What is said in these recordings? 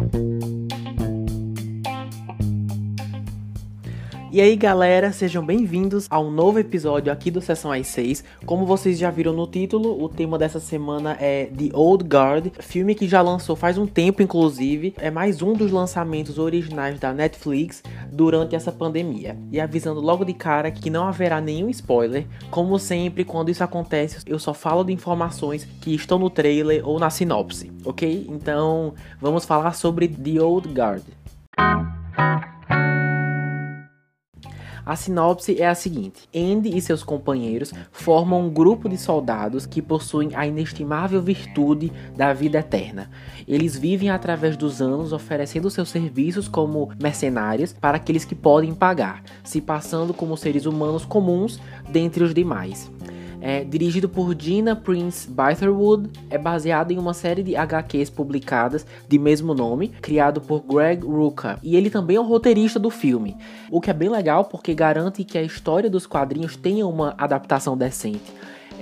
thank you E aí galera, sejam bem-vindos a um novo episódio aqui do Sessão às 6. Como vocês já viram no título, o tema dessa semana é The Old Guard, filme que já lançou faz um tempo, inclusive. É mais um dos lançamentos originais da Netflix durante essa pandemia. E avisando logo de cara que não haverá nenhum spoiler. Como sempre, quando isso acontece, eu só falo de informações que estão no trailer ou na sinopse, ok? Então vamos falar sobre The Old Guard. A sinopse é a seguinte: Andy e seus companheiros formam um grupo de soldados que possuem a inestimável virtude da vida eterna. Eles vivem através dos anos oferecendo seus serviços como mercenários para aqueles que podem pagar, se passando como seres humanos comuns dentre os demais. É, dirigido por Gina Prince Bytherwood, é baseado em uma série de HQs publicadas de mesmo nome, criado por Greg Rucka. E ele também é o roteirista do filme, o que é bem legal porque garante que a história dos quadrinhos tenha uma adaptação decente.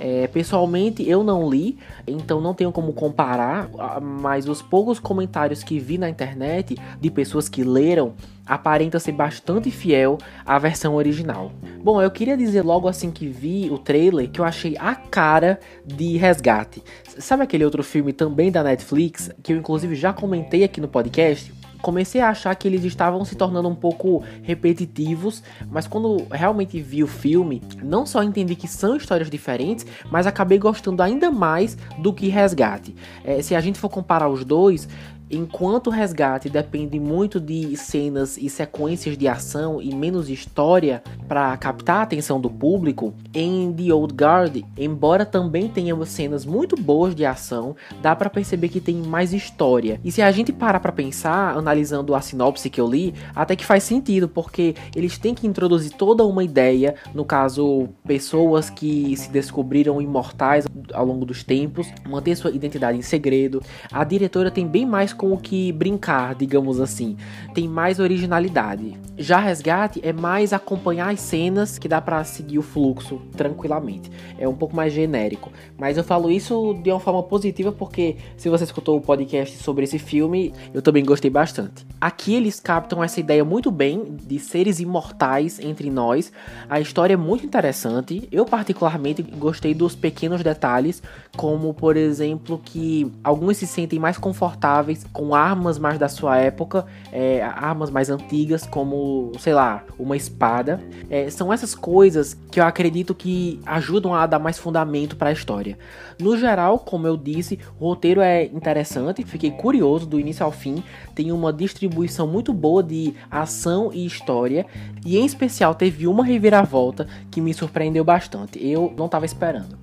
É, pessoalmente eu não li, então não tenho como comparar, mas os poucos comentários que vi na internet de pessoas que leram aparenta ser bastante fiel à versão original. Bom, eu queria dizer logo assim que vi o trailer que eu achei a cara de Resgate. Sabe aquele outro filme também da Netflix que eu inclusive já comentei aqui no podcast? Comecei a achar que eles estavam se tornando um pouco repetitivos, mas quando realmente vi o filme, não só entendi que são histórias diferentes, mas acabei gostando ainda mais do que Resgate. É, se a gente for comparar os dois, Enquanto o resgate depende muito de cenas e sequências de ação e menos história para captar a atenção do público, em The Old Guard, embora também tenha cenas muito boas de ação, dá para perceber que tem mais história. E se a gente parar para pensar, analisando a sinopse que eu li, até que faz sentido, porque eles têm que introduzir toda uma ideia, no caso, pessoas que se descobriram imortais ao longo dos tempos, manter sua identidade em segredo. A diretora tem bem mais com o que brincar, digamos assim. Tem mais originalidade. Já Resgate é mais acompanhar as cenas que dá para seguir o fluxo tranquilamente. É um pouco mais genérico. Mas eu falo isso de uma forma positiva porque se você escutou o podcast sobre esse filme, eu também gostei bastante. Aqui eles captam essa ideia muito bem de seres imortais entre nós. A história é muito interessante. Eu particularmente gostei dos pequenos detalhes, como por exemplo que alguns se sentem mais confortáveis com armas mais da sua época, é, armas mais antigas, como, sei lá, uma espada. É, são essas coisas que eu acredito que ajudam a dar mais fundamento para a história. No geral, como eu disse, o roteiro é interessante, fiquei curioso do início ao fim, tem uma distribuição muito boa de ação e história, e em especial teve uma reviravolta que me surpreendeu bastante. Eu não estava esperando.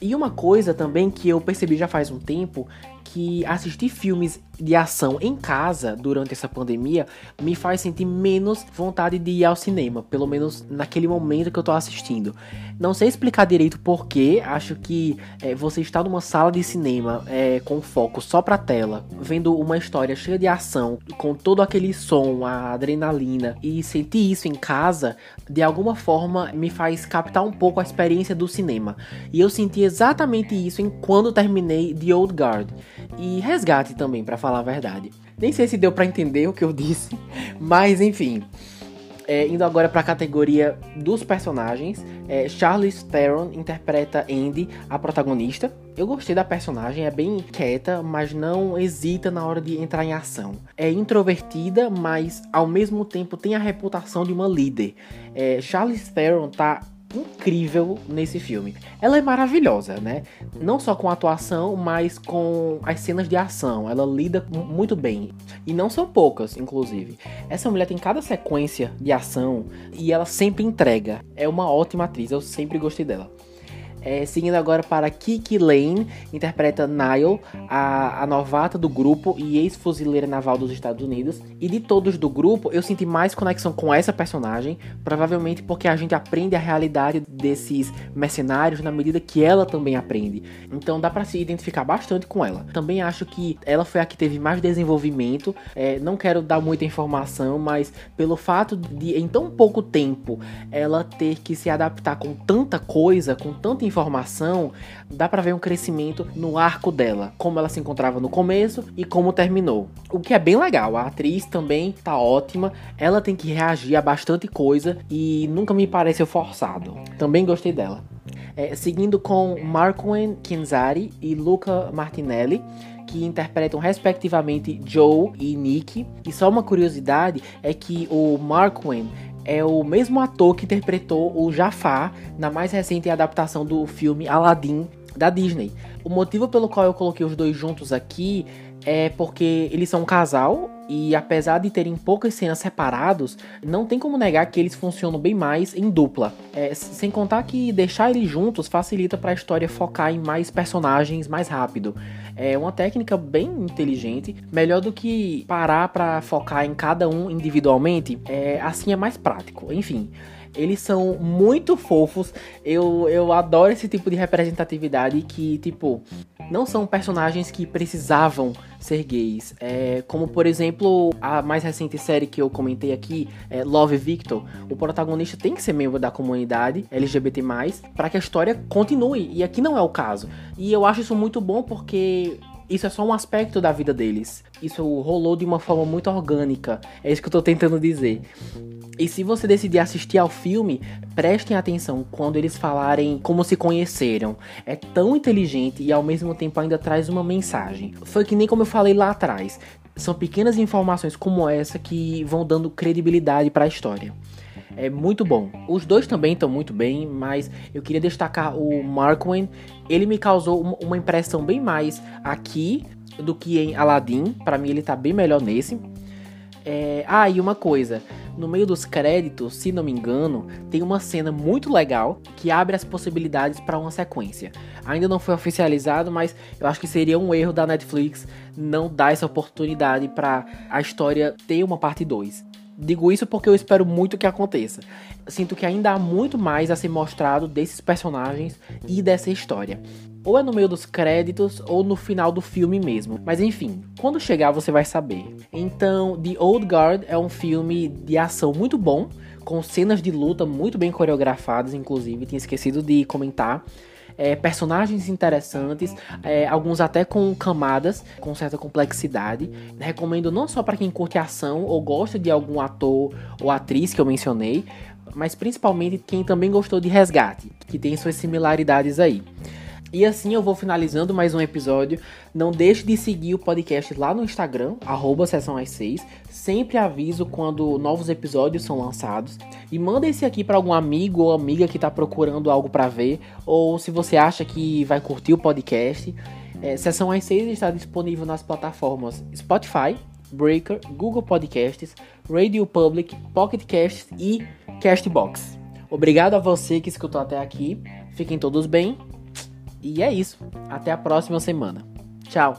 E uma coisa também que eu percebi já faz um tempo que assistir filmes de ação em casa durante essa pandemia me faz sentir menos vontade de ir ao cinema, pelo menos naquele momento que eu tô assistindo. Não sei explicar direito porquê, acho que é, você está numa sala de cinema é, com foco só pra tela, vendo uma história cheia de ação, com todo aquele som, a adrenalina, e sentir isso em casa, de alguma forma me faz captar um pouco a experiência do cinema. E eu senti exatamente isso em quando terminei The Old Guard e resgate também, para falar a verdade. Nem sei se deu para entender o que eu disse, mas enfim. É, indo agora para a categoria dos personagens, é, Charlize Theron interpreta Andy, a protagonista. Eu gostei da personagem, é bem quieta, mas não hesita na hora de entrar em ação. É introvertida, mas ao mesmo tempo tem a reputação de uma líder. É, Charlize Theron tá incrível nesse filme. Ela é maravilhosa, né? Não só com a atuação, mas com as cenas de ação. Ela lida muito bem. E não são poucas, inclusive. Essa mulher tem cada sequência de ação e ela sempre entrega. É uma ótima atriz, eu sempre gostei dela. É, seguindo agora para Kiki Lane, interpreta Niall, a, a novata do grupo e ex-fuzileira naval dos Estados Unidos. E de todos do grupo, eu senti mais conexão com essa personagem, provavelmente porque a gente aprende a realidade desses mercenários na medida que ela também aprende. Então dá para se identificar bastante com ela. Também acho que ela foi a que teve mais desenvolvimento. É, não quero dar muita informação, mas pelo fato de em tão pouco tempo ela ter que se adaptar com tanta coisa, com tanta informação, dá para ver um crescimento no arco dela, como ela se encontrava no começo e como terminou. O que é bem legal. A atriz também tá ótima, ela tem que reagir a bastante coisa e nunca me pareceu forçado. Também gostei dela. É, seguindo com Marcoen Kinzari e Luca Martinelli, que interpretam respectivamente Joe e Nick. E só uma curiosidade é que o Marcoen é o mesmo ator que interpretou o Jafar na mais recente adaptação do filme Aladdin da Disney. O motivo pelo qual eu coloquei os dois juntos aqui é porque eles são um casal e apesar de terem poucas cenas separados, não tem como negar que eles funcionam bem mais em dupla. É, sem contar que deixar eles juntos facilita para a história focar em mais personagens mais rápido. É uma técnica bem inteligente, melhor do que parar para focar em cada um individualmente. É, assim é mais prático. Enfim, eles são muito fofos. Eu, eu adoro esse tipo de representatividade que, tipo, não são personagens que precisavam ser gays. É, como, por exemplo, a mais recente série que eu comentei aqui, é Love Victor. O protagonista tem que ser membro da comunidade LGBT+, para que a história continue. E aqui não é o caso. E eu acho isso muito bom porque isso é só um aspecto da vida deles. Isso rolou de uma forma muito orgânica. É isso que eu tô tentando dizer. E se você decidir assistir ao filme, prestem atenção quando eles falarem como se conheceram. É tão inteligente e ao mesmo tempo ainda traz uma mensagem. Foi que nem como eu falei lá atrás. São pequenas informações como essa que vão dando credibilidade para a história. É muito bom. Os dois também estão muito bem, mas eu queria destacar o Markwen. Ele me causou uma impressão bem mais aqui do que em Aladdin. Para mim ele tá bem melhor nesse. É... Ah, e uma coisa no meio dos créditos, se não me engano, tem uma cena muito legal que abre as possibilidades para uma sequência. Ainda não foi oficializado, mas eu acho que seria um erro da Netflix não dar essa oportunidade para a história ter uma parte 2. Digo isso porque eu espero muito que aconteça. Sinto que ainda há muito mais a ser mostrado desses personagens e dessa história ou é no meio dos créditos ou no final do filme mesmo. Mas enfim, quando chegar você vai saber. Então, The Old Guard é um filme de ação muito bom, com cenas de luta muito bem coreografadas, inclusive, tinha esquecido de comentar. É, personagens interessantes, é, alguns até com camadas, com certa complexidade. Recomendo não só para quem curte ação ou gosta de algum ator ou atriz que eu mencionei, mas principalmente quem também gostou de Resgate, que tem suas similaridades aí. E assim eu vou finalizando mais um episódio. Não deixe de seguir o podcast lá no Instagram, arroba Sessão às 6. Sempre aviso quando novos episódios são lançados. E manda esse aqui para algum amigo ou amiga que está procurando algo para ver. Ou se você acha que vai curtir o podcast. É, Sessão às 6 está disponível nas plataformas Spotify, Breaker, Google Podcasts, Radio Public, Pocket Casts e Castbox. Obrigado a você que escutou até aqui. Fiquem todos bem e é isso. Até a próxima semana. Tchau.